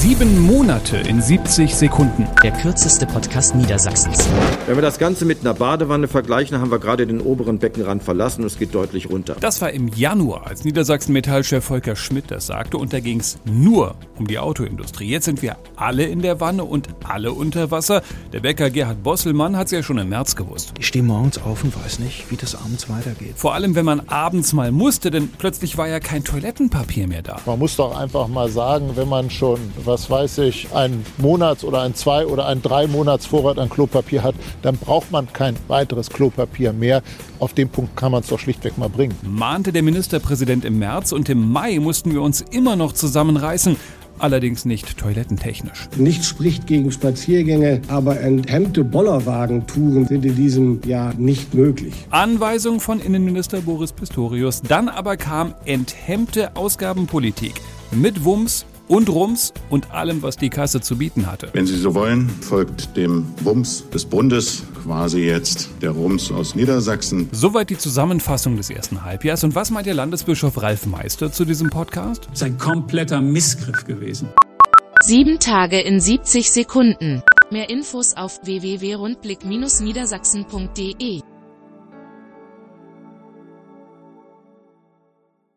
Sieben Monate in 70 Sekunden. Der kürzeste Podcast Niedersachsens. Wenn wir das Ganze mit einer Badewanne vergleichen, haben wir gerade den oberen Beckenrand verlassen und es geht deutlich runter. Das war im Januar, als Niedersachsen-Metallchef Volker Schmidt das sagte und da ging es nur um die Autoindustrie. Jetzt sind wir alle in der Wanne und alle unter Wasser. Der Bäcker Gerhard Bosselmann hat es ja schon im März gewusst. Ich stehe morgens auf und weiß nicht, wie das abends weitergeht. Vor allem, wenn man abends mal musste, denn plötzlich war ja kein Toilettenpapier mehr da. Man muss doch einfach mal sagen, wenn man schon, was weiß ich, einen Monats- oder ein Zwei- oder ein Drei-Monats-Vorrat an Klopapier hat, dann braucht man kein weiteres Klopapier mehr. Auf den Punkt kann man es doch schlichtweg mal bringen. Mahnte der Ministerpräsident im März und im Mai mussten wir uns immer noch zusammenreißen. Allerdings nicht toilettentechnisch. Nichts spricht gegen Spaziergänge, aber enthemmte Bollerwagentouren sind in diesem Jahr nicht möglich. Anweisung von Innenminister Boris Pistorius. Dann aber kam enthemmte Ausgabenpolitik. Mit Wumms und Rums und allem, was die Kasse zu bieten hatte. Wenn Sie so wollen, folgt dem Wumms des Bundes quasi jetzt der Rums aus Niedersachsen. Soweit die Zusammenfassung des ersten Halbjahres. Und was meint der Landesbischof Ralf Meister zu diesem Podcast? Das ist ein kompletter Missgriff gewesen. Sieben Tage in 70 Sekunden. Mehr Infos auf www.rundblick-niedersachsen.de